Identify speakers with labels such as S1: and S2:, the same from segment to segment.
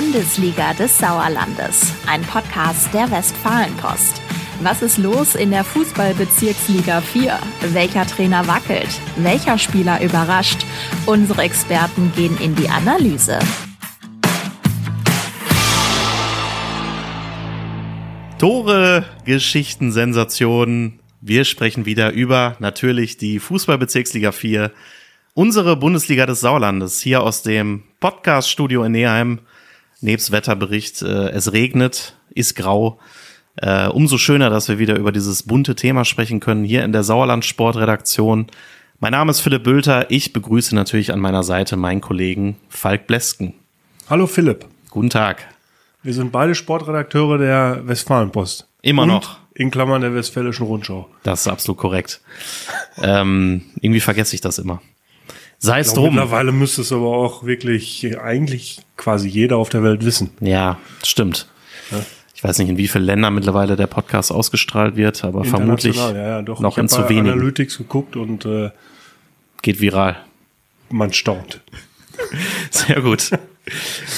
S1: Bundesliga des Sauerlandes, ein Podcast der Westfalenpost. Was ist los in der Fußballbezirksliga 4? Welcher Trainer wackelt? Welcher Spieler überrascht? Unsere Experten gehen in die Analyse.
S2: Tore, Geschichten, Sensationen. Wir sprechen wieder über natürlich die Fußballbezirksliga 4, unsere Bundesliga des Sauerlandes, hier aus dem Podcaststudio in Neheim. Nebst Wetterbericht, äh, es regnet, ist grau. Äh, umso schöner, dass wir wieder über dieses bunte Thema sprechen können, hier in der Sauerland Sportredaktion. Mein Name ist Philipp Bülter. Ich begrüße natürlich an meiner Seite meinen Kollegen Falk Blesken.
S3: Hallo Philipp.
S2: Guten Tag.
S3: Wir sind beide Sportredakteure der Westfalenpost.
S2: Immer
S3: Und
S2: noch.
S3: In Klammern der Westfälischen Rundschau.
S2: Das ist absolut korrekt. ähm, irgendwie vergesse ich das immer. Sei es
S3: glaube,
S2: drum.
S3: mittlerweile müsste es aber auch wirklich eigentlich quasi jeder auf der Welt wissen.
S2: Ja, stimmt. Ich weiß nicht, in wie vielen Ländern mittlerweile der Podcast ausgestrahlt wird, aber vermutlich
S3: ja, ja,
S2: noch
S3: ich
S2: in zu wenigen.
S3: Analytics geguckt und äh,
S2: Geht viral.
S3: man staunt.
S2: Sehr gut.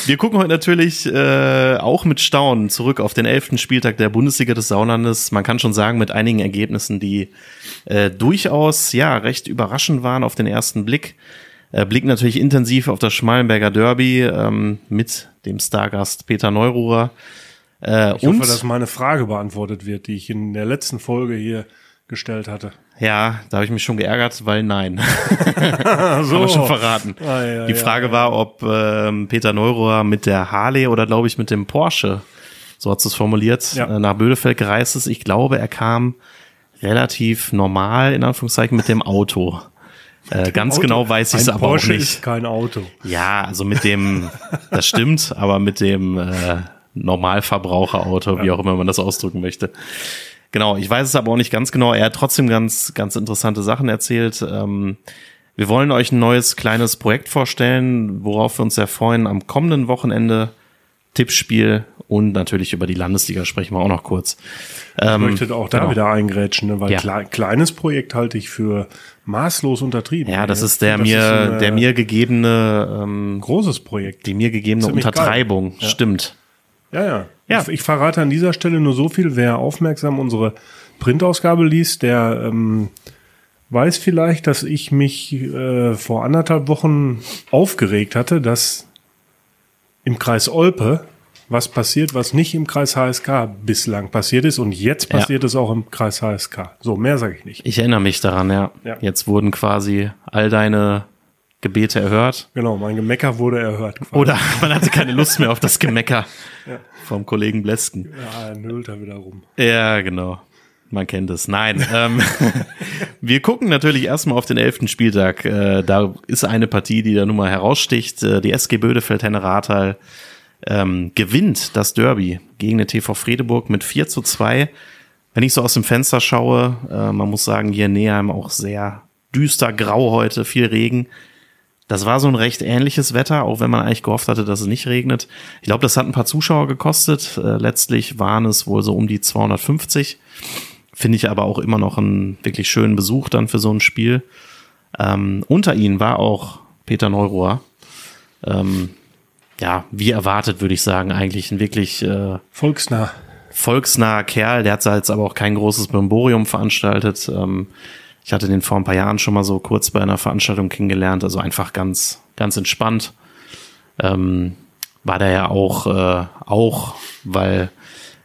S2: Wir gucken heute natürlich äh, auch mit Staunen zurück auf den elften Spieltag der Bundesliga des Sauerlandes. Man kann schon sagen, mit einigen Ergebnissen, die äh, durchaus ja recht überraschend waren auf den ersten Blick. Äh, blicken natürlich intensiv auf das Schmalenberger Derby ähm, mit dem Stargast Peter Neururer. Äh,
S3: Ich
S2: und
S3: hoffe, dass meine Frage beantwortet wird, die ich in der letzten Folge hier gestellt hatte.
S2: Ja, da habe ich mich schon geärgert, weil nein.
S3: so.
S2: Aber schon verraten.
S3: Ah, ja,
S2: Die Frage
S3: ja.
S2: war, ob ähm, Peter Neurohr mit der Harley oder glaube ich mit dem Porsche, so hat es formuliert,
S3: Ja.
S2: äh, nach Bödefeld gereist ist. Ich glaube, er kam relativ normal, in Anführungszeichen, mit dem Auto. Äh, ganz
S3: Auto.
S2: genau weiß ich es aber
S3: Porsche
S2: auch nicht.
S3: ist kein Auto.
S2: Ja, also mit dem, das stimmt, aber mit dem äh, Normalverbraucherauto, wie auch immer man das ausdrücken möchte. Genau, ich weiß es aber auch nicht ganz genau. Er hat trotzdem ganz, ganz interessante Sachen erzählt. Ähm, wir wollen euch ein neues kleines Projekt vorstellen, worauf wir uns sehr freuen. Am kommenden Wochenende Tippspiel und natürlich über die Landesliga sprechen wir auch noch kurz.
S3: Ich
S2: Ähm,
S3: möchte auch da
S2: genau.
S3: wieder eingrätschen, ne? weil
S2: Ja.
S3: klei- kleines Projekt halte ich für maßlos untertrieben.
S2: Ja, das
S3: Ich
S2: ist der
S3: finde,
S2: mir,
S3: das ist ein, äh,
S2: der mir gegebene, ähm,
S3: großes Projekt.
S2: die mir gegebene. Untertreibung.
S3: Ja.
S2: Stimmt.
S3: Ja, ja.
S2: Ja.
S3: Ich, ich verrate an dieser Stelle nur so viel, wer aufmerksam unsere Printausgabe liest, der ähm, weiß vielleicht, dass ich mich äh, vor anderthalb Wochen aufgeregt hatte, dass im Kreis Olpe was passiert, was nicht im Kreis HSK bislang passiert ist und jetzt
S2: Ja.
S3: passiert es auch im Kreis HSK. So, mehr sage ich nicht.
S2: Ich erinnere mich daran, ja.
S3: Ja.
S2: Jetzt wurden quasi all deine Gebete erhört.
S3: Genau, mein Gemecker wurde erhört. quasi.
S2: Oder man hatte keine Lust mehr auf das Gemecker vom Kollegen Blesken.
S3: Ja, er nölt da wieder rum.
S2: Ja, genau. Man kennt es. Nein. ähm, wir gucken natürlich erstmal auf den elften Spieltag. Äh, da ist eine Partie, die da nun mal heraussticht. Äh, die SG Bödefeld Henne Rathal ähm, gewinnt das Derby gegen den TV Fredeburg mit 4 zu 2. Wenn ich so aus dem Fenster schaue, äh, man muss sagen, hier in Neheim auch sehr düster grau heute, viel Regen. Das war so ein recht ähnliches Wetter, auch wenn man eigentlich gehofft hatte, dass es nicht regnet. Ich glaube, das hat ein paar Zuschauer gekostet. Äh, letztlich waren es wohl so um die 250. Finde ich aber auch immer noch einen wirklich schönen Besuch dann für so ein Spiel. Ähm, unter ihnen war auch Peter Neurohr. Ähm, ja, wie erwartet, würde ich sagen, eigentlich ein wirklich äh,
S3: Volksnah.
S2: volksnaher Kerl. Der hat jetzt aber auch kein großes Brimborium veranstaltet. Ähm, ich hatte den vor ein paar Jahren schon mal so kurz bei einer Veranstaltung kennengelernt. Also einfach ganz, ganz entspannt. Ähm, war der ja auch, äh, auch, weil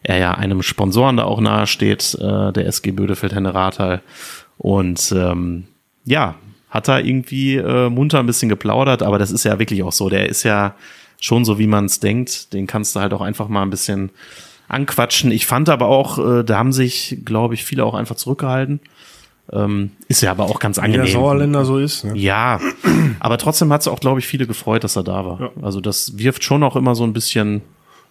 S2: er ja einem Sponsoren da auch nahe steht, äh, der SG Bödefeld Henne Rathal. Und ähm, ja, hat da irgendwie äh, munter ein bisschen geplaudert, aber das ist ja wirklich auch so. Der ist ja schon so, wie man es denkt. Den kannst du halt auch einfach mal ein bisschen anquatschen. Ich fand aber auch, äh, da haben sich, glaube ich, viele auch einfach zurückgehalten. Ähm, ist ja aber auch ganz
S3: Wie der
S2: angenehm.
S3: Sauerländer so ist. Ne?
S2: Ja, aber trotzdem hat es auch, glaube ich, viele gefreut, dass er da war.
S3: Ja.
S2: Also das wirft schon auch immer so ein bisschen,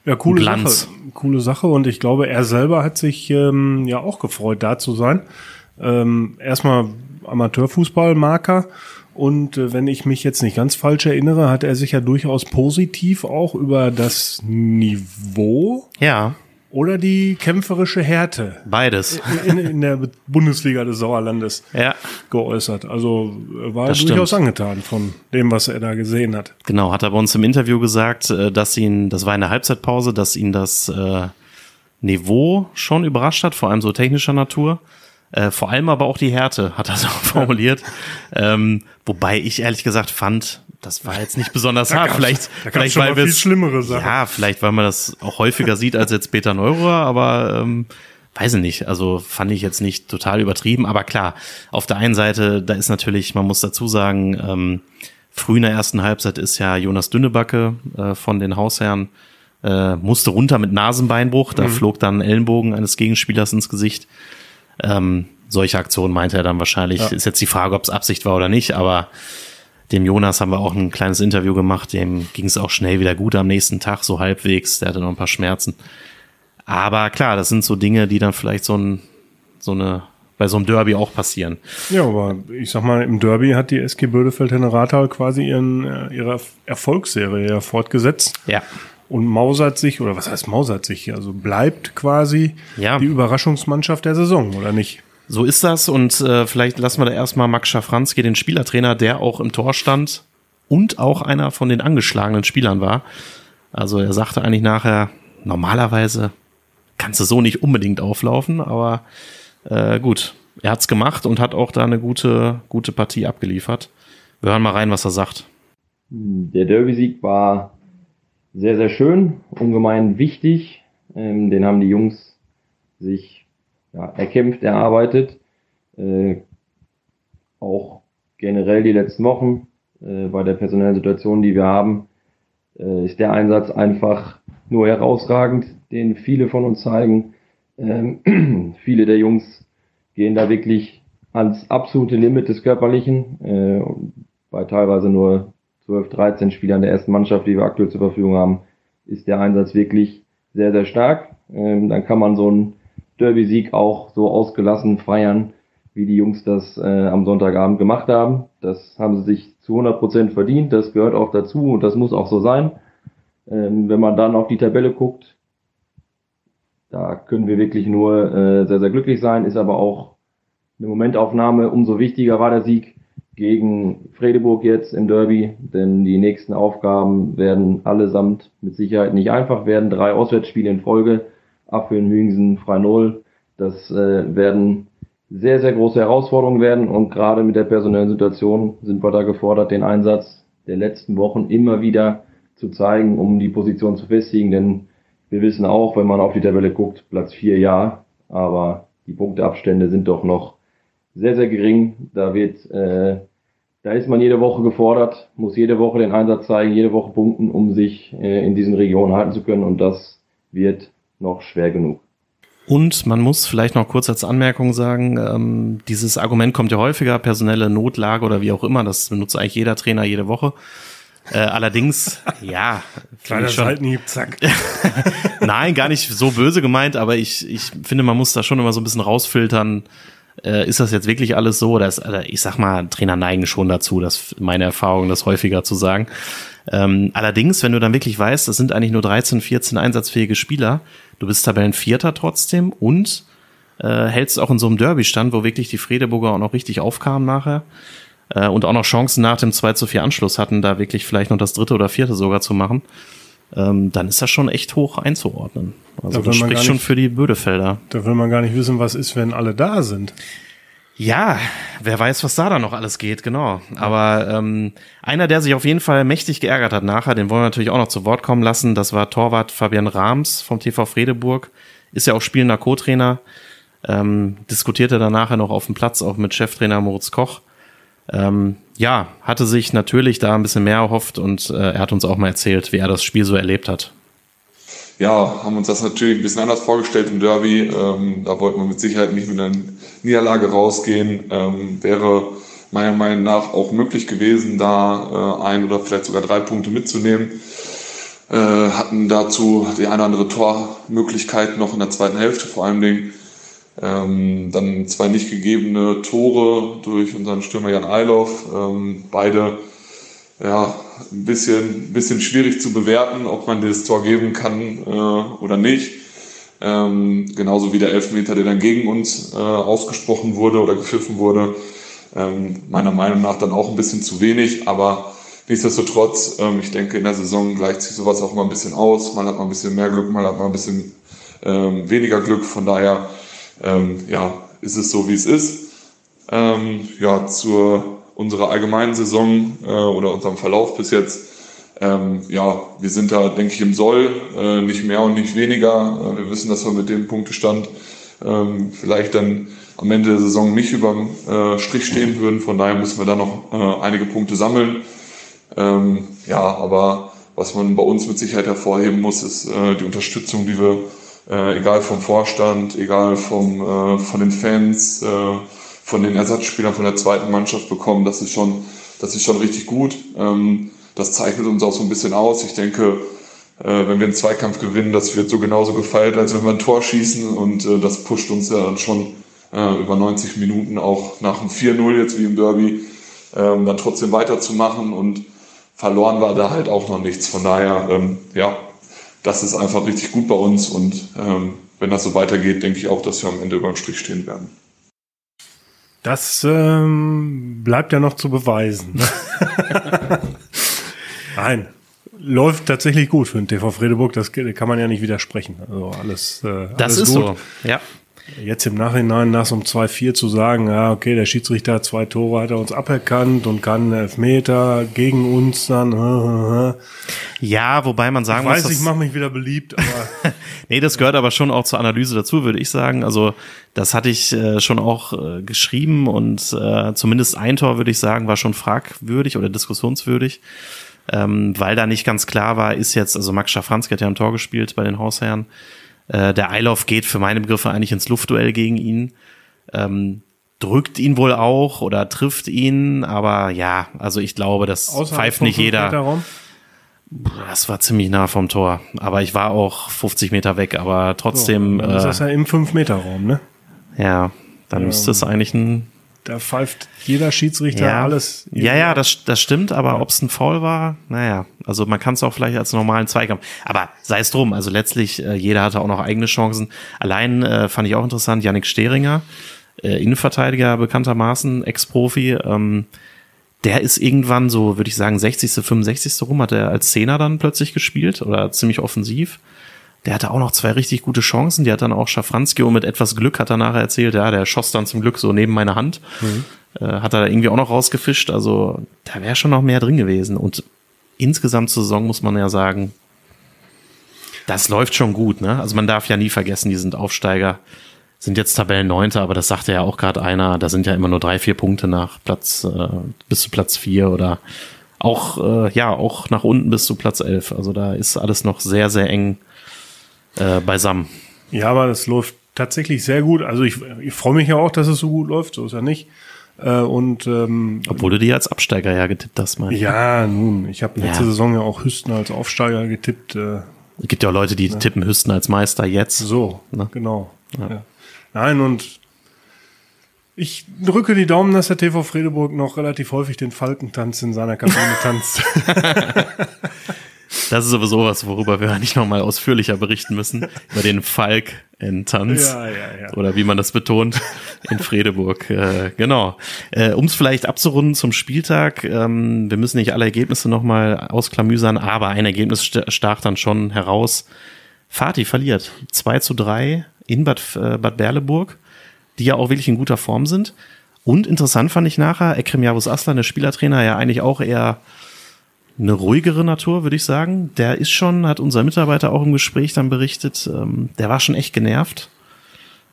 S3: Ja, coole
S2: Glanz.
S3: Sache. Coole Sache. Und ich glaube, er selber hat sich ähm, ja auch gefreut, da zu sein. Ähm, erstmal Amateurfußballmarker. Und äh, wenn ich mich jetzt nicht ganz falsch erinnere, hat er sich ja durchaus positiv auch über das Niveau
S2: ja,
S3: oder die kämpferische Härte
S2: Beides.
S3: in, in der Bundesliga des Sauerlandes
S2: Ja.
S3: geäußert. Also er war
S2: Das
S3: durchaus
S2: stimmt.
S3: angetan von dem, was er da gesehen hat.
S2: Genau, hat er bei uns im Interview gesagt, äh, dass ihn, das war in der Halbzeitpause, dass ihn das äh, Niveau schon überrascht hat, vor allem so technischer Natur. Äh, vor allem aber auch die Härte, hat er so formuliert. Ähm, wobei ich ehrlich gesagt fand, das war jetzt nicht besonders hart. Vielleicht, vielleicht weil wir
S3: schlimmere Sachen.
S2: Ja, vielleicht weil man das auch häufiger sieht als jetzt Peter Neururer, aber ähm, weiß ich nicht. Also fand ich jetzt nicht total übertrieben. Aber klar, auf der einen Seite, da ist natürlich, man muss dazu sagen, ähm, früh in der ersten Halbzeit ist ja Jonas Dünnebacke äh, von den Hausherren äh, musste runter mit Nasenbeinbruch. Da flog dann ein Ellenbogen eines Gegenspielers ins Gesicht. Ähm, solche Aktionen meinte er dann wahrscheinlich. Ist jetzt die Frage, ob es Absicht war oder nicht, aber dem Jonas haben wir auch ein kleines Interview gemacht. Dem ging es auch schnell wieder gut am nächsten Tag, so halbwegs. Der hatte noch ein paar Schmerzen. Aber klar, das sind so Dinge, die dann vielleicht so ein, so eine, bei so einem Derby auch passieren.
S3: Ja, aber ich sag mal, im Derby hat die SG Bödefeld-Henne-Rathal quasi ihren, äh, ihre Erfolgsserie ja fortgesetzt
S2: Ja.
S3: und mausert sich, oder was heißt mausert sich, also bleibt quasi
S2: Ja.
S3: die Überraschungsmannschaft der Saison, oder nicht?
S2: So ist das und äh, vielleicht lassen wir da erstmal Max Schafranski, den Spielertrainer, der auch im Tor stand und auch einer von den angeschlagenen Spielern war. Also er sagte eigentlich nachher, normalerweise kannst du so nicht unbedingt auflaufen, aber äh, gut, er hat's gemacht und hat auch da eine gute, gute Partie abgeliefert. Wir hören mal rein, was er sagt.
S4: Der Derby-Sieg war sehr, sehr schön, ungemein wichtig. Ähm, den haben die Jungs sich ja, erkämpft, erarbeitet. Äh, auch generell die letzten Wochen äh, bei der personellen Situation, die wir haben, äh, ist der Einsatz einfach nur herausragend, den viele von uns zeigen. Ähm, viele der Jungs gehen da wirklich ans absolute Limit des Körperlichen. Äh, bei teilweise nur 12, 13 Spielern der ersten Mannschaft, die wir aktuell zur Verfügung haben, ist der Einsatz wirklich sehr, sehr stark. Ähm, dann kann man so einen Derby-Sieg auch so ausgelassen feiern, wie die Jungs das äh, am Sonntagabend gemacht haben. Das haben sie sich zu 100 Prozent verdient. Das gehört auch dazu und das muss auch so sein. Ähm, wenn man dann auf die Tabelle guckt, da können wir wirklich nur äh, sehr, sehr glücklich sein. Ist aber auch eine Momentaufnahme. Umso wichtiger war der Sieg gegen Fredeburg jetzt im Derby, denn die nächsten Aufgaben werden allesamt mit Sicherheit nicht einfach werden. Drei Auswärtsspiele in Folge, Affeln, Hüngsen, Freinol. Das äh, werden sehr, sehr große Herausforderungen werden und gerade mit der personellen Situation sind wir da gefordert, den Einsatz der letzten Wochen immer wieder zu zeigen, um die Position zu festigen, denn wir wissen auch, wenn man auf die Tabelle guckt, Platz 4 ja, aber die Punkteabstände sind doch noch sehr, sehr gering. Da wird, äh, da ist man jede Woche gefordert, muss jede Woche den Einsatz zeigen, jede Woche punkten, um sich äh, in diesen Regionen halten zu können und das wird noch schwer genug.
S2: Und man muss vielleicht noch kurz als Anmerkung sagen, ähm, dieses Argument kommt ja häufiger, personelle Notlage oder wie auch immer, das benutzt eigentlich jeder Trainer jede Woche. Äh, allerdings, ja,
S3: Kleiner Seitenhieb, zack.
S2: Nein, gar nicht so böse gemeint, aber ich, ich finde, man muss da schon immer so ein bisschen rausfiltern. Äh, ist das jetzt wirklich alles so? Oder ist, oder ich sag mal, Trainer neigen schon dazu, das meine Erfahrung, das häufiger zu sagen. Ähm, allerdings, wenn du dann wirklich weißt, das sind eigentlich nur 13, 14 einsatzfähige Spieler, du bist Tabellenvierter trotzdem und äh, hältst auch in so einem Derby stand, wo wirklich die Fredeburger auch noch richtig aufkamen nachher äh, und auch noch Chancen nach dem 2 zu 4 Anschluss hatten, da wirklich vielleicht noch das dritte oder vierte sogar zu machen, ähm, dann ist das schon echt hoch einzuordnen. Also
S3: Da
S2: das spricht
S3: gar
S2: schon
S3: nicht-
S2: für die Bödefelder.
S3: Da will man gar nicht wissen, was ist, wenn alle da sind.
S2: Ja, wer weiß, was da dann noch alles geht, genau. Aber ähm, einer, der sich auf jeden Fall mächtig geärgert hat nachher, den wollen wir natürlich auch noch zu Wort kommen lassen, das war Torwart Fabian Rahms vom TV Fredeburg, ist ja auch spielender Co-Trainer, ähm, diskutierte dann nachher noch auf dem Platz auch mit Cheftrainer Moritz Koch. Ähm, ja, hatte sich natürlich da ein bisschen mehr erhofft und äh, er hat uns auch mal erzählt, wie er das Spiel so erlebt hat.
S5: Ja, haben uns das natürlich ein bisschen anders vorgestellt im Derby. Ähm, da wollten wir mit Sicherheit nicht mit einer Niederlage rausgehen. Ähm, wäre meiner Meinung nach auch möglich gewesen, da äh, ein oder vielleicht sogar drei Punkte mitzunehmen. Äh, hatten dazu die eine oder andere Tormöglichkeit noch in der zweiten Hälfte vor allen Dingen. Ähm, dann zwei nicht gegebene Tore durch unseren Stürmer Jan Eiloff. Ähm, beide ja, ein bisschen, bisschen schwierig zu bewerten, ob man das Tor geben kann äh, oder nicht. Ähm, genauso wie der Elfmeter, der dann gegen uns äh, ausgesprochen wurde oder gepfiffen wurde. Ähm, meiner Meinung nach dann auch ein bisschen zu wenig, aber nichtsdestotrotz, ähm, ich denke, in der Saison gleicht sich sowas auch mal ein bisschen aus. Man hat mal ein bisschen mehr Glück, man hat mal ein bisschen ähm, weniger Glück. Von daher, ähm, ja, ist es so, wie es ist. Ähm, ja, zur unserer allgemeinen Saison äh, oder unserem Verlauf bis jetzt. Ähm, ja, wir sind da, denke ich, im Soll, äh, nicht mehr und nicht weniger. Äh, wir wissen, dass wir mit dem Punktestand ähm, vielleicht dann am Ende der Saison nicht über dem äh, Strich stehen würden. Von daher müssen wir da noch äh, einige Punkte sammeln. Ähm, ja, aber was man bei uns mit Sicherheit hervorheben muss, ist äh, die Unterstützung, die wir, äh, egal vom Vorstand, egal vom, äh, von den Fans, äh, von den Ersatzspielern von der zweiten Mannschaft bekommen. Das ist schon, das ist schon richtig gut. Ähm, das zeichnet uns auch so ein bisschen aus. Ich denke, äh, wenn wir einen Zweikampf gewinnen, das wird so genauso gefeiert, als wenn wir ein Tor schießen und äh, das pusht uns ja dann schon äh, über 90 Minuten auch nach dem 4-0 jetzt wie im Derby ähm, dann trotzdem weiterzumachen und verloren war da halt auch noch nichts. Von daher, ähm, ja, das ist einfach richtig gut bei uns und wenn das so weitergeht, denke ich auch, dass wir am Ende über den Strich stehen werden.
S3: Das ähm, bleibt ja noch zu beweisen. Nein, läuft tatsächlich gut für den TV Fredeburg. Das kann man ja nicht widersprechen. Also alles. Äh,
S2: Das
S3: alles
S2: ist
S3: gut.
S2: so. Ja.
S3: Jetzt im Nachhinein nach so einem 2-4 zu sagen, ja, okay, der Schiedsrichter hat zwei Tore, hat er uns aberkannt und kann Elfmeter gegen uns dann. Äh, äh.
S2: Ja, wobei man
S3: Ich
S2: sagen muss,
S3: weiß, ich mache mich wieder beliebt, aber
S2: Nee, das gehört aber schon auch zur Analyse dazu, würde ich sagen. Also das hatte ich äh, schon auch äh, geschrieben und äh, zumindest ein Tor, würde ich sagen, war schon fragwürdig oder diskussionswürdig, ähm, weil da nicht ganz klar war, ist jetzt, also Max Schafranski hat ja ein Tor gespielt bei den Hausherren. Äh, der Eilauf geht für meine Begriffe eigentlich ins Luftduell gegen ihn. Ähm, drückt ihn wohl auch oder trifft ihn, aber ja, also ich glaube, das
S3: außerhalb
S2: pfeift nicht jeder. Das war ziemlich nah vom Tor. Aber ich war auch 50 Meter weg, aber trotzdem,
S3: Dann ist
S2: äh,
S3: das ja im 5-Meter-Raum, ne?
S2: ja, dann müsste es eigentlich ein.
S3: Da pfeift jeder Schiedsrichter
S2: Ja,
S3: alles.
S2: ja, ja, das, das stimmt, aber ob es ein Foul war, naja, also man kann es auch vielleicht als normalen Zweikampf. Aber sei es drum, also letztlich, äh, jeder hatte auch noch eigene Chancen. Allein äh, fand ich auch interessant, Yannick Steringer, äh, Innenverteidiger bekanntermaßen, Ex-Profi, ähm, der ist irgendwann so, würde ich sagen, 60., 65. rum, hat er als Zehner dann plötzlich gespielt oder ziemlich offensiv. Der hatte auch noch zwei richtig gute Chancen. Die hat dann auch Schafranski und mit etwas Glück hat er nachher erzählt, ja, der schoss dann zum Glück so neben meine Hand. Äh, hat er da irgendwie auch noch rausgefischt. Also da wäre schon noch mehr drin gewesen. Und insgesamt zur Saison muss man ja sagen, das läuft schon gut. Ne? Also man darf ja nie vergessen, die sind Aufsteiger, sind jetzt Tabellenneunter, aber das sagte ja auch gerade einer, da sind ja immer nur drei, vier Punkte nach Platz, äh, bis zu Platz vier oder auch, äh, ja, auch nach unten bis zu Platz elf. Also da ist alles noch sehr, sehr eng äh, beisammen.
S3: Ja, aber das läuft tatsächlich sehr gut. Also ich, ich freue mich ja auch, dass es so gut läuft, so ist ja nicht. Äh, und ähm,
S2: Obwohl du die als Absteiger ja getippt hast, meine ich.
S3: ja, nun, ich habe letzte
S2: Ja.
S3: Saison ja auch Hüsten als Aufsteiger getippt. Äh,
S2: Es gibt ja auch Leute, die tippen Hüsten als Meister jetzt.
S3: so,
S2: Ne?
S3: genau. Ja. Nein, und ich drücke die Daumen, dass der TV Fredeburg noch relativ häufig den Falkentanz in seiner Kabine tanzt.
S2: Das ist sowieso was, worüber wir nicht nochmal ausführlicher berichten müssen. Über den Falk in Tanz.
S3: Ja, ja, ja.
S2: Oder wie man das betont, in Fredeburg. Äh, genau. Äh, um es vielleicht abzurunden zum Spieltag, ähm, wir müssen nicht alle Ergebnisse nochmal ausklamüsern, aber ein Ergebnis st- stach dann schon heraus. Fatih verliert 2 zu 3 in Bad, äh, Bad Berleburg, die ja auch wirklich in guter Form sind. Und interessant fand ich nachher, Ekrem Yavuz Aslan, der Spielertrainer, ja eigentlich auch eher eine ruhigere Natur, würde ich sagen. Der ist schon, hat unser Mitarbeiter auch im Gespräch dann berichtet, ähm, der war schon echt genervt.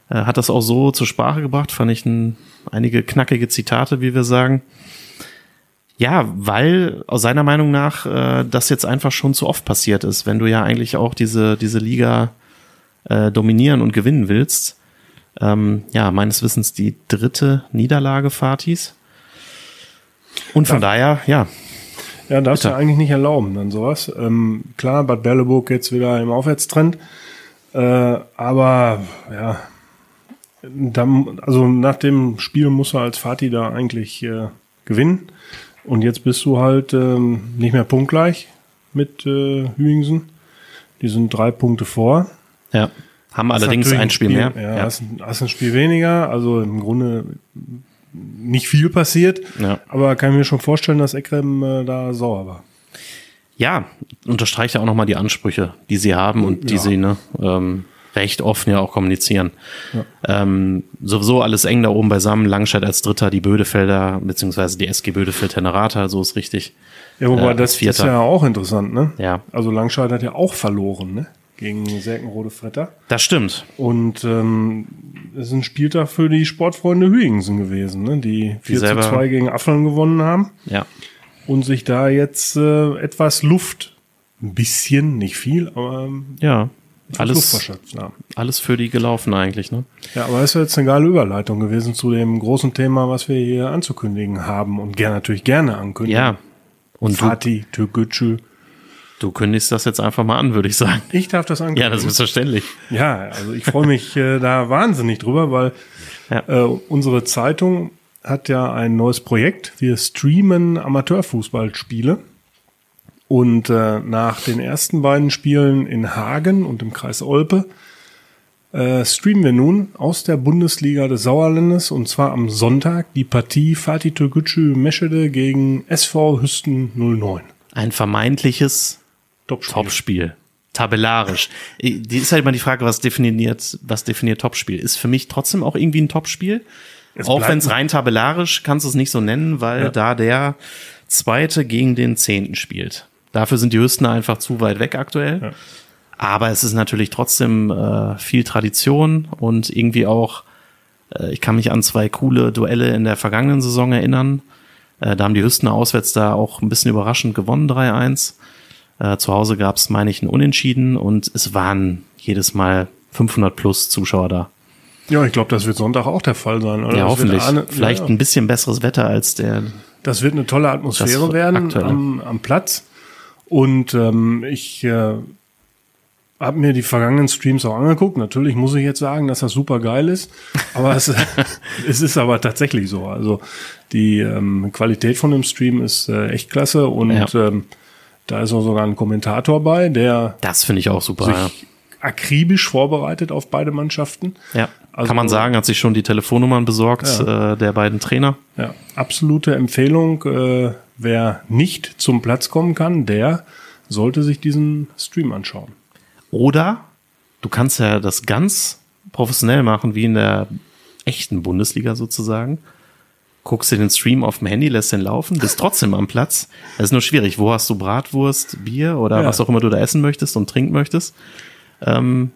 S2: Äh, hat das auch so zur Sprache gebracht, fand ich ein, einige knackige Zitate, wie wir sagen. Ja, weil aus seiner Meinung nach äh, das jetzt einfach schon zu oft passiert ist, wenn du ja eigentlich auch diese, diese Liga äh, dominieren und gewinnen willst. Ähm, ja, meines Wissens die dritte Niederlage Fatis. Und von daher, ja,
S3: Ja, darfst du
S2: Bitte.
S3: eigentlich nicht erlauben, dann sowas. Ähm, klar, Bad Berleburg jetzt wieder im Aufwärtstrend. Äh, aber ja, dann, also nach dem Spiel muss er als Fatih da eigentlich äh, gewinnen. Und jetzt bist du halt ähm, nicht mehr punktgleich mit äh, Hüingsen. Die sind drei Punkte vor.
S2: ja. Haben allerdings ein Spiel mehr.
S3: Ja,
S2: Ja.
S3: Hast, hast ein Spiel weniger, also im Grunde nicht viel passiert.
S2: Ja.
S3: Aber kann ich mir schon vorstellen, dass Ekrem äh, da sauer war.
S2: Ja, unterstreicht ja auch nochmal die Ansprüche, die sie haben und die
S3: Ja.
S2: sie ne, ähm, recht offen ja auch kommunizieren. Ähm, sowieso alles eng da oben beisammen. Langscheid als Dritter, die Bödefelder, beziehungsweise die SG Bödefeld Tennerata, so ist richtig.
S3: Ja, wobei
S2: Äh,
S3: das ist
S2: Vierter.
S3: ja auch interessant, ne?
S2: Ja.
S3: Also Langscheid hat ja auch verloren, ne? Gegen Serkenrode Fretter.
S2: Das stimmt.
S3: Und ähm, es ist ein Spieltag für die Sportfreunde Hüingsen gewesen, ne? die 4 zu
S2: selber-
S3: 2 gegen Affeln gewonnen haben
S2: Ja.
S3: und sich da jetzt äh, etwas Luft, ein bisschen, nicht viel, aber ähm,
S2: Ja.
S3: Luft
S2: Alles,
S3: verschöpft haben.
S2: alles für die gelaufen eigentlich, ne?
S3: Ja, aber es ist jetzt eine geile Überleitung gewesen zu dem großen Thema, was wir hier anzukündigen haben und gerne natürlich gerne ankündigen.
S2: Ja. Und
S3: Fatih Türkgücü.
S2: Du kündigst das jetzt einfach mal an, würde ich sagen.
S3: Ich darf das ankündigen.
S2: Ja, das ist selbstverständlich.
S3: Ja, also ich freue mich äh, da wahnsinnig drüber, weil
S2: Ja.
S3: äh, unsere Zeitung hat ja ein neues Projekt. Wir streamen Amateurfußballspiele. Und äh, nach den ersten beiden Spielen in Hagen und im Kreis Olpe äh, streamen wir nun aus der Bundesliga des Sauerlandes und zwar am Sonntag die Partie Fatih Türkgücü Meschede gegen SV Hüsten 09.
S2: Ein vermeintliches
S3: Topspiel.
S2: Topspiel. Tabellarisch. Die ist halt immer die Frage, was definiert, was definiert Topspiel? Ist für mich trotzdem auch irgendwie ein Topspiel.
S3: Es
S2: auch wenn es rein tabellarisch, kannst du es nicht so nennen, weil
S3: Ja.
S2: da der Zweite gegen den Zehnten spielt. Dafür sind die Hüstener einfach zu weit weg aktuell.
S3: Ja.
S2: Aber es ist natürlich trotzdem äh, viel Tradition und irgendwie auch, äh, ich kann mich an zwei coole Duelle in der vergangenen Saison erinnern. Äh, da haben die Hüstener auswärts da auch ein bisschen überraschend gewonnen, 3-1. Äh, zu Hause gab es, meine ich, ein Unentschieden und es waren jedes Mal 500 plus Zuschauer da.
S3: Ja, ich glaube, das wird Sonntag auch der Fall sein. Oder?
S2: ja,
S3: Das
S2: hoffentlich.
S3: eine-
S2: Vielleicht
S3: ja.
S2: ein bisschen besseres Wetter als der.
S3: Das wird eine tolle Atmosphäre werden am, am Platz. Und ähm, ich äh, habe mir die vergangenen Streams auch angeguckt. Natürlich muss ich jetzt sagen, dass das super geil ist. Aber es, es ist aber tatsächlich so. Also die ähm, Qualität von dem Stream ist äh, echt klasse. Und
S2: Ja.
S3: ähm, da ist auch sogar ein Kommentator bei, der
S2: Das finde ich auch super. Ja.
S3: sich akribisch vorbereitet auf beide Mannschaften.
S2: ja.
S3: Also-
S2: Kann man sagen, hat sich schon die Telefonnummern besorgt äh, der beiden Trainer.
S3: Ja, absolute Empfehlung. Äh, wer nicht zum Platz kommen kann, der sollte sich diesen Stream anschauen.
S2: Oder du kannst ja das ganz professionell machen, wie in der echten Bundesliga sozusagen. Guckst dir den Stream auf dem Handy, lässt den laufen, bist trotzdem am Platz. Das ist nur schwierig. Wo hast du Bratwurst, Bier oder
S3: Ja.
S2: was auch immer du da essen möchtest und trinken möchtest? Ähm,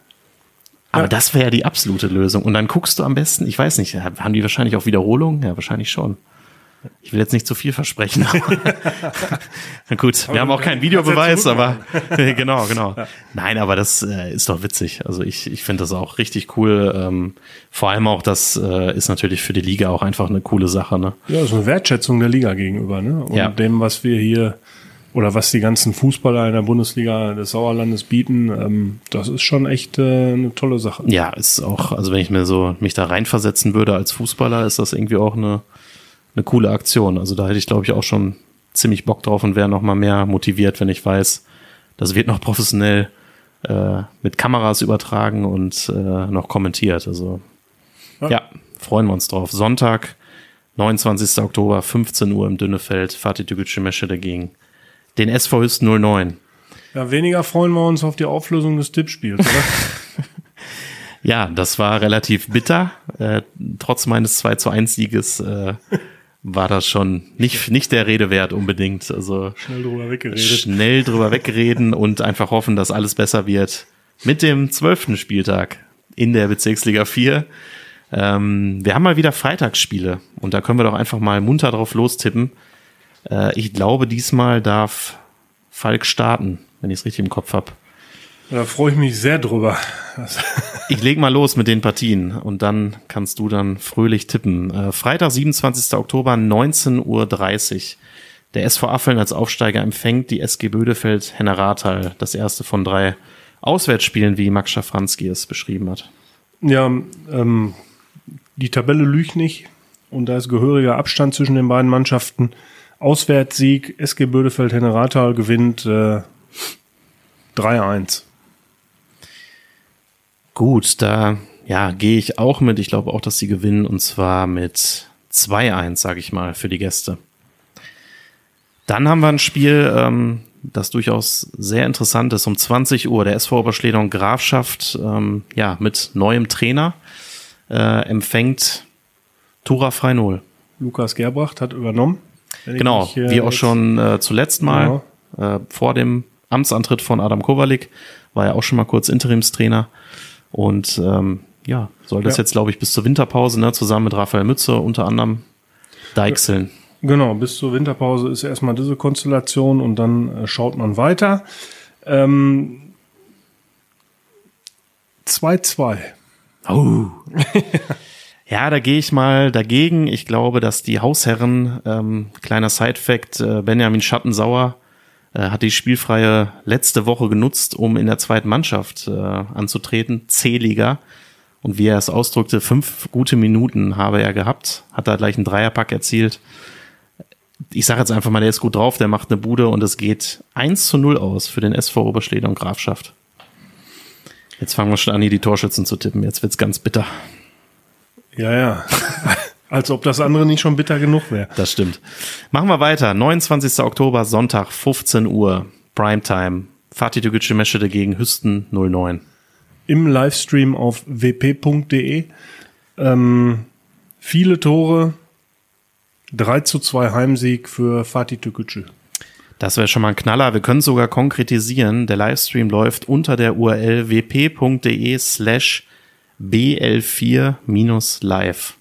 S2: aber
S3: Ja.
S2: das wäre ja die absolute Lösung. Und dann guckst du am besten, ich weiß nicht, haben die wahrscheinlich auch Wiederholungen? Ja, wahrscheinlich schon. Ich will jetzt nicht zu viel versprechen. Na gut, wir haben auch keinen Videobeweis, aber genau, genau. Nein, aber das äh, ist doch witzig. Also ich, ich finde das auch richtig cool. Ähm, vor allem auch, das äh, ist natürlich für die Liga auch einfach eine coole Sache. Ne?
S3: Ja, das ist eine Wertschätzung der Liga gegenüber, ne? Und
S2: Ja.
S3: dem, was wir hier oder was die ganzen Fußballer in der Bundesliga des Sauerlandes bieten, ähm, das ist schon echt äh, eine tolle Sache.
S2: Ja, ist auch, also wenn ich mir so mich da reinversetzen würde als Fußballer, ist das irgendwie auch eine, eine coole Aktion. Also da hätte ich, glaube ich, auch schon ziemlich Bock drauf und wäre noch mal mehr motiviert, wenn ich weiß, das wird noch professionell äh, mit Kameras übertragen und äh, noch kommentiert. Also ja.
S3: Ja.
S2: freuen wir uns drauf. Sonntag, 29. Oktober, 15 Uhr im Dünnefeld, Fatih Tügücü Mesche dagegen. Den SV Hüst 09.
S3: Ja, weniger freuen wir uns auf die Auflösung des Tippspiels, oder?
S2: Ja, das war relativ bitter. Äh, trotz meines 2 zu 1 Sieges äh, war das schon nicht, nicht der Rede wert unbedingt. Also
S3: Schnell drüber weggeredet.
S2: schnell drüber wegreden und einfach hoffen, dass alles besser wird mit dem zwölften Spieltag in der Bezirksliga 4. Ähm, wir haben mal wieder Freitagsspiele und da können wir doch einfach mal munter drauf lostippen. Äh, ich glaube, diesmal darf Falk starten, wenn ich es richtig im Kopf habe.
S3: Da freue ich mich sehr drüber.
S2: Ich leg mal los mit den Partien und dann kannst du dann fröhlich tippen. Äh, Freitag, 27. Oktober, 19.30 Uhr. Der SV Affeln als Aufsteiger empfängt die SG Bödefeld Henneratal. Das erste von drei Auswärtsspielen, wie Max Schafranski es beschrieben hat.
S3: Ja, ähm, die Tabelle lügt nicht und da ist gehöriger Abstand zwischen den beiden Mannschaften. Auswärtssieg, SG Bödefeld Henneratal gewinnt äh, 3-1.
S2: Gut, da ja, gehe ich auch mit. Ich glaube auch, dass sie gewinnen und zwar mit 2-1, sage ich mal, für die Gäste. Dann haben wir ein Spiel, ähm, das durchaus sehr interessant ist. Um 20 Uhr der SV Oberschledern Grafschaft, ähm, ja, mit neuem Trainer äh, empfängt Tura Freinol.
S3: Lukas Gerbracht hat übernommen.
S2: Genau, mich, äh, wie auch schon äh, zuletzt mal genau. äh, vor dem Amtsantritt von Adam Kowalik war er auch schon mal kurz Interimstrainer und ähm, ja, soll das ja. jetzt glaube ich bis zur Winterpause ne, zusammen mit Raphael Mütze unter anderem deichseln.
S3: Genau, bis zur Winterpause ist erstmal diese Konstellation und dann äh, schaut man weiter. 2-2. Ähm,
S2: oh. Ja, da gehe ich mal dagegen. Ich glaube, dass die Hausherren, ähm, kleiner Side-Fact, äh, Benjamin Schattensauer hat die spielfreie letzte Woche genutzt, um in der zweiten Mannschaft äh, anzutreten, C-Liga. Und wie er es ausdrückte, fünf gute Minuten habe er gehabt, hat da gleich einen Dreierpack erzielt. Ich sage jetzt einfach mal, der ist gut drauf, der macht eine Bude und es geht 1 zu 0 aus für den SV Oberschleder und Grafschaft. Jetzt fangen wir schon an, hier die Torschützen zu tippen. Jetzt wird's ganz bitter.
S3: Ja, ja. Als ob das andere nicht schon bitter genug wäre.
S2: Das stimmt. Machen wir weiter. 29. Oktober, Sonntag, 15 Uhr, Primetime. Fatih Tügücü Meschede gegen Hüsten 09.
S3: Im Livestream auf wp.de. Ähm, viele Tore. 3 zu 2 Heimsieg für Fatih Tügücü.
S2: Das wäre schon mal ein Knaller. Wir können sogar konkretisieren. Der Livestream läuft unter der URL wp.de slash BL4-Live.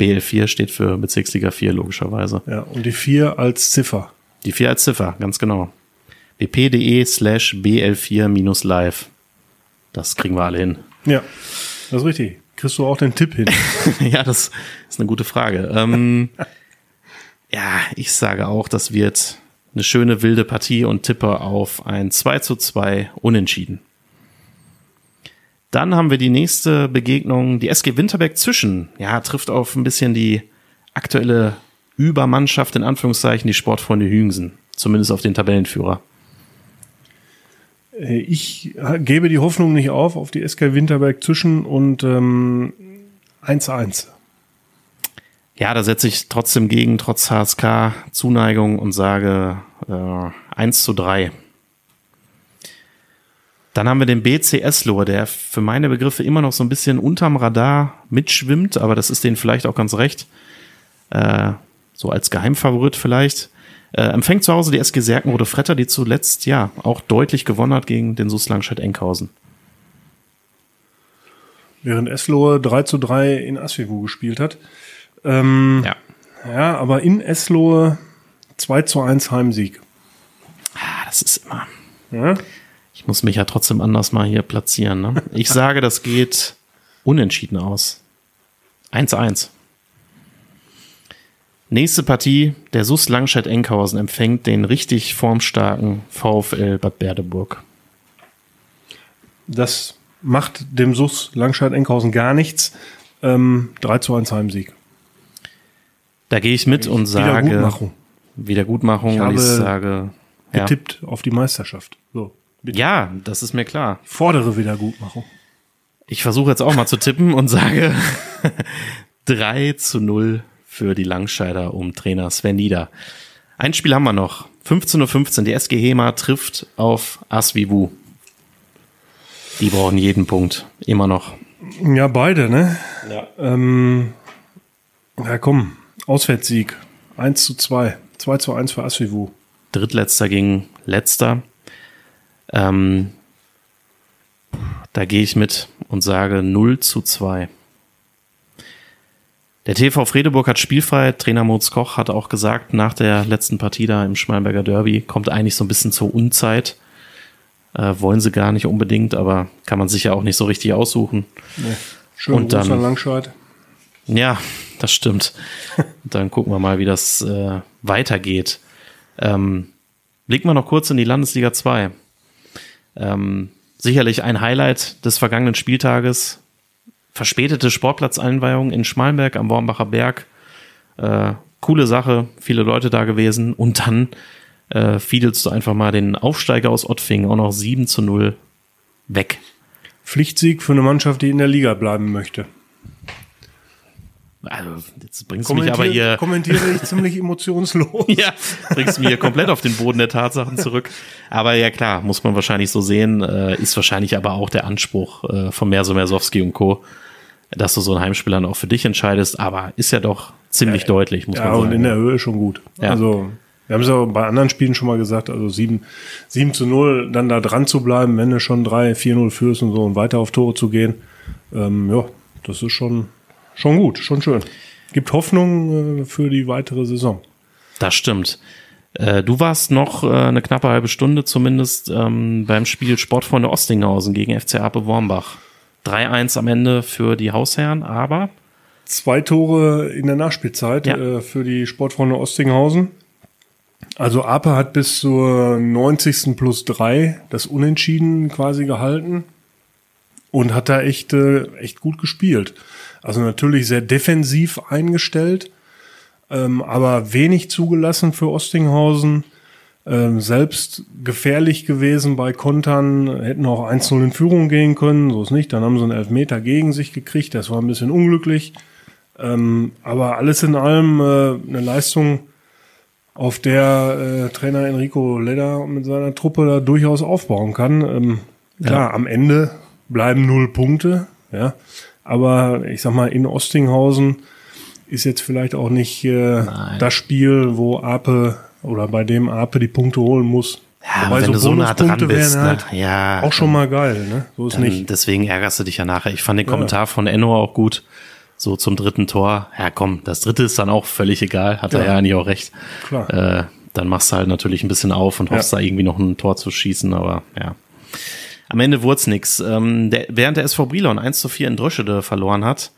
S2: BL4 steht für Bezirksliga 4, logischerweise.
S3: Ja, und die 4 als Ziffer.
S2: Die 4 als Ziffer, ganz genau. wp.de slash BL4-Live. Das kriegen wir alle hin.
S3: Ja, das ist richtig. Kriegst du auch den Tipp hin?
S2: ja, das ist eine gute Frage. Ähm, ja, ich sage auch, das wird eine schöne wilde Partie und tippe auf ein 2 zu 2 Unentschieden. Dann haben wir die nächste Begegnung, die SG Winterberg zwischen. Ja, trifft auf ein bisschen die aktuelle Übermannschaft, in Anführungszeichen, die Sportfreunde Hüngsen. Zumindest auf den Tabellenführer.
S3: Äh, ich gebe die Hoffnung nicht auf, auf die SG Winterberg zwischen und ähm, 1-1.
S2: Ja, da setze ich trotzdem gegen, trotz HSK Zuneigung und sage äh, 1 zu 3. Dann haben wir den BC Eslohe, der für meine Begriffe immer noch so ein bisschen unterm Radar mitschwimmt, aber das ist denen vielleicht auch ganz recht. Äh, so als Geheimfavorit vielleicht. Äh, empfängt zu Hause die SG Serkenrode Fretter, die zuletzt ja auch deutlich gewonnen hat gegen den SUS Langstedt Enkhausen.
S3: Während Eslohe 3 zu 3 in Asvivu gespielt hat. Ähm, ja. Ja, aber in Eslohe 2 zu 1 Heimsieg.
S2: Ah, das ist immer. Ja? Ich muss mich ja trotzdem anders mal hier platzieren. Ne? Ich sage, das geht unentschieden aus. 1-1. Nächste Partie, der SUS Langscheid Enkhausen empfängt den richtig formstarken VfL Bad Berdeburg.
S3: Das macht dem SUS Langscheid Enkhausen gar nichts. Ähm, 3 zu 1 Heimsieg.
S2: Da gehe ich mit und sage Wiedergutmachung. Wiedergutmachung
S3: ich und
S2: ich sage
S3: getippt ja. auf die Meisterschaft. So.
S2: Bitte. Ja, das ist mir klar.
S3: Fordere Wiedergutmachung.
S2: Ich versuche jetzt auch mal zu tippen und sage 3 zu 0 für die Langscheider um Trainer Sven Nieder. Ein Spiel haben wir noch. 15.15 Uhr. Die SG Hema trifft auf Asvivu. Die brauchen jeden Punkt. Immer noch.
S3: Ja, beide, ne? Ja. Ähm, ja, komm. Auswärtssieg. 1 zu 2. 2 zu 1 für Asvivu.
S2: Drittletzter gegen letzter. Ähm, da gehe ich mit und sage 0 zu 2. Der TV Fredeburg hat Spielfreiheit. Trainer Moritz Koch hat auch gesagt, nach der letzten Partie da im Schmalberger Derby kommt eigentlich so ein bisschen zur Unzeit. Äh, wollen sie gar nicht unbedingt, aber kann man sich ja auch nicht so richtig aussuchen. Nee.
S3: Schön und dann, Langscheid.
S2: Ja, das stimmt. dann gucken wir mal, wie das äh, weitergeht. Ähm, blicken wir noch kurz in die Landesliga 2. Ähm, sicherlich ein Highlight des vergangenen Spieltages. Verspätete Sportplatzeinweihung in Schmalenberg am Wormbacher Berg. Äh, coole Sache, viele Leute da gewesen. Und dann äh, fiedelst du einfach mal den Aufsteiger aus Ottfing auch noch 7 zu 0 weg.
S3: Pflichtsieg für eine Mannschaft, die in der Liga bleiben möchte.
S2: Also, jetzt bringst du mich aber hier.
S3: Kommentiere ich ziemlich emotionslos.
S2: ja, bringst hier komplett auf den Boden der Tatsachen zurück. Aber ja, klar, muss man wahrscheinlich so sehen, äh, ist wahrscheinlich aber auch der Anspruch äh, von Merso Mersowski und Co., dass du so ein Heimspiel dann auch für dich entscheidest. Aber ist ja doch ziemlich ja, deutlich,
S3: muss ja, man sagen. Ja, und in der Höhe schon gut. Ja. Also, wir haben es ja bei anderen Spielen schon mal gesagt, also 7, 7 zu 0, dann da dran zu bleiben, wenn du schon 3, 4-0 führst und so und weiter auf Tore zu gehen. Ähm, ja, das ist schon, schon gut, schon schön. Gibt Hoffnung äh, für die weitere Saison.
S2: Das stimmt. Äh, du warst noch äh, eine knappe halbe Stunde zumindest ähm, beim Spiel Sportfreunde Ostinghausen gegen FC Ape Wormbach. 3-1 am Ende für die Hausherren, aber
S3: zwei Tore in der Nachspielzeit ja. für die Sportfreunde Ostinghausen. Also Ape hat bis zur 90. plus 3 das Unentschieden quasi gehalten und hat da echt, echt gut gespielt. Also natürlich sehr defensiv eingestellt, ähm, aber wenig zugelassen für Ostinghausen. Ähm, selbst gefährlich gewesen bei Kontern, hätten auch 1-0 in Führung gehen können, so ist nicht. Dann haben sie einen Elfmeter gegen sich gekriegt, das war ein bisschen unglücklich. Ähm, aber alles in allem äh, eine Leistung, auf der äh, Trainer Enrico Leder mit seiner Truppe da durchaus aufbauen kann. Ähm, klar, ja. am Ende bleiben null Punkte, ja. Aber ich sag mal, in Ostinghausen ist jetzt vielleicht auch nicht äh, das Spiel, wo Ape oder bei dem Ape die Punkte holen muss.
S2: Ja, Wobei wenn so du so nah dran bist, ne?
S3: halt ja, auch schon mal geil, ne?
S2: So ist nicht. Deswegen ärgerst du dich ja nachher. Ich fand den Kommentar ja. von Enno auch gut. So zum dritten Tor. Ja, komm, das dritte ist dann auch völlig egal. Hat ja. er ja eigentlich auch recht. Klar. Äh, dann machst du halt natürlich ein bisschen auf und hoffst ja. da irgendwie noch ein Tor zu schießen, aber ja. Am Ende wurde es nichts. Ähm, während der SV Brilon 1 zu 4 in Dröschede verloren hat,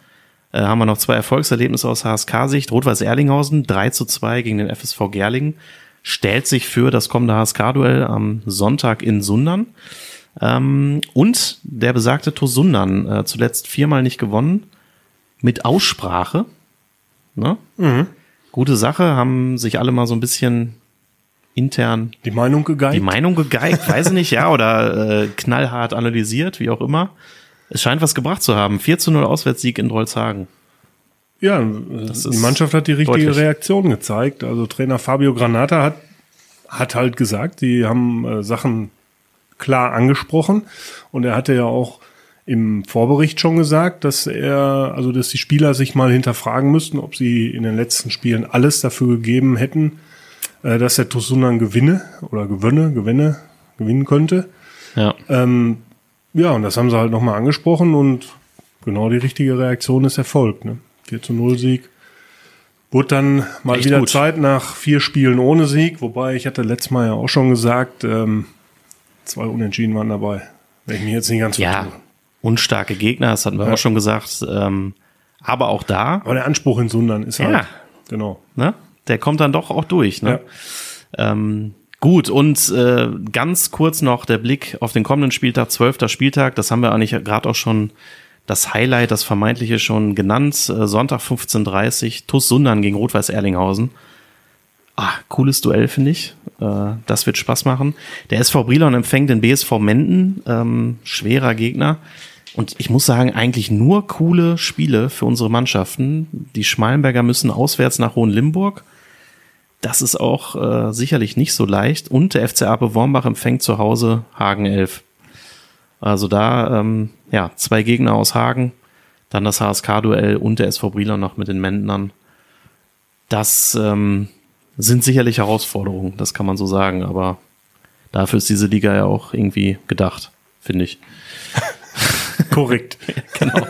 S2: äh, haben wir noch zwei Erfolgserlebnisse aus HSK-Sicht. Rot-Weiß Erlinghausen 3 zu 2 gegen den FSV Gerlingen stellt sich für das kommende HSK-Duell am Sonntag in Sundern. Ähm, und der besagte TuS Sundern, äh, zuletzt viermal nicht gewonnen, mit Aussprache. Ne? Mhm. Gute Sache, haben sich alle mal so ein bisschen intern
S3: die Meinung gegeigt.
S2: Die Meinung gegeigt, weiß ich nicht, ja, oder äh, knallhart analysiert, wie auch immer. Es scheint was gebracht zu haben. 4 zu 0 Auswärtssieg in Drolshagen.
S3: Ja, die Mannschaft hat die richtige deutlich. Reaktion gezeigt. Also Trainer Fabio Granata hat, hat halt gesagt, sie haben äh, Sachen klar angesprochen und er hatte ja auch im Vorbericht schon gesagt, dass er, also dass die Spieler sich mal hinterfragen müssten, ob sie in den letzten Spielen alles dafür gegeben hätten, äh, dass der Tosunan gewinne oder gewönne, gewinne, gewinnen könnte. Ja. Ähm, ja, und das haben sie halt nochmal angesprochen und genau die richtige Reaktion ist erfolgt. Ne? 4 zu 0 Sieg. Wurde dann mal Echt wieder gut. Zeit nach vier Spielen ohne Sieg, wobei ich hatte letztes Mal ja auch schon gesagt, ähm, zwei Unentschieden waren dabei. Wenn ich mich jetzt nicht ganz
S2: Ja, vertue. unstarke Gegner, das hatten wir ja. auch schon gesagt. Ähm, aber auch da.
S3: Aber der Anspruch in Sundern ist ja, halt, genau.
S2: Ne? Der kommt dann doch auch durch. Ne? Ja. Ähm, gut, und äh, ganz kurz noch der Blick auf den kommenden Spieltag, zwölfter Spieltag. Das haben wir eigentlich gerade auch schon das Highlight, das vermeintliche schon genannt. Äh, Sonntag 15.30 TuS Sundern gegen Rot-Weiß Erlinghausen. Ah, cooles Duell, finde ich. Äh, das wird Spaß machen. Der SV Brilon empfängt den BSV Menden. Ähm, schwerer Gegner. Und ich muss sagen, eigentlich nur coole Spiele für unsere Mannschaften. Die Schmalenberger müssen auswärts nach Hohenlimburg. Das ist auch äh, sicherlich nicht so leicht. Und der FC Ape Wormbach empfängt zu Hause Hagen 11. Also da, ähm, ja, zwei Gegner aus Hagen, dann das HSK-Duell und der SV Brieler noch mit den Mendnern. Das ähm, sind sicherlich Herausforderungen, das kann man so sagen, aber dafür ist diese Liga ja auch irgendwie gedacht, finde ich.
S3: Korrekt.
S2: genau.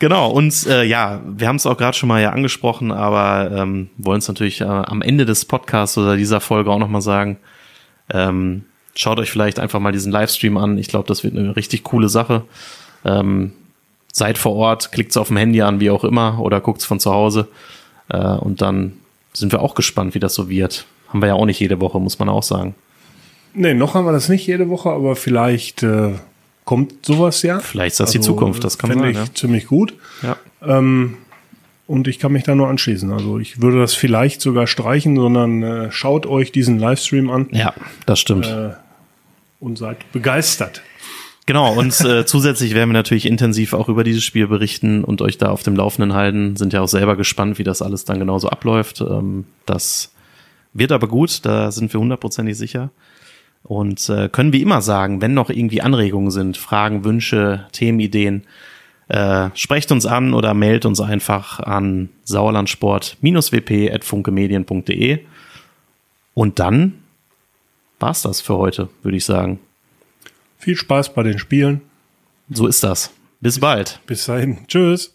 S2: Genau, und äh, ja, wir haben es auch gerade schon mal ja angesprochen, aber ähm, wollen es natürlich äh, am Ende des Podcasts oder dieser Folge auch nochmal sagen. Ähm, schaut euch vielleicht einfach mal diesen Livestream an. Ich glaube, das wird eine richtig coole Sache. Ähm, seid vor Ort, klickt es auf dem Handy an, wie auch immer, oder guckt es von zu Hause. Äh, und dann sind wir auch gespannt, wie das so wird. Haben wir ja auch nicht jede Woche, muss man auch sagen.
S3: Nee, noch haben wir das nicht jede Woche, aber vielleicht äh, kommt sowas ja.
S2: Vielleicht ist das also, die Zukunft, das kann sein.
S3: Ich ja. ziemlich gut. Ja. Ähm, und ich kann mich da nur anschließen. Also ich würde das vielleicht sogar streichen, sondern äh, schaut euch diesen Livestream an.
S2: Ja, das stimmt. Äh,
S3: und seid begeistert.
S2: Genau, und äh, zusätzlich werden wir natürlich intensiv auch über dieses Spiel berichten und euch da auf dem Laufenden halten. Sind ja auch selber gespannt, wie das alles dann genauso abläuft. Ähm, das wird aber gut, da sind wir hundertprozentig sicher. Und äh, können wie immer sagen, wenn noch irgendwie Anregungen sind, Fragen, Wünsche, Themenideen, äh, sprecht uns an oder meldet uns einfach an sauerlandsport-wp.funkemedien.de. Und dann war's das für heute, würde ich sagen.
S3: Viel Spaß bei den Spielen.
S2: So ist das. Bis bald.
S3: Bis dahin. Tschüss.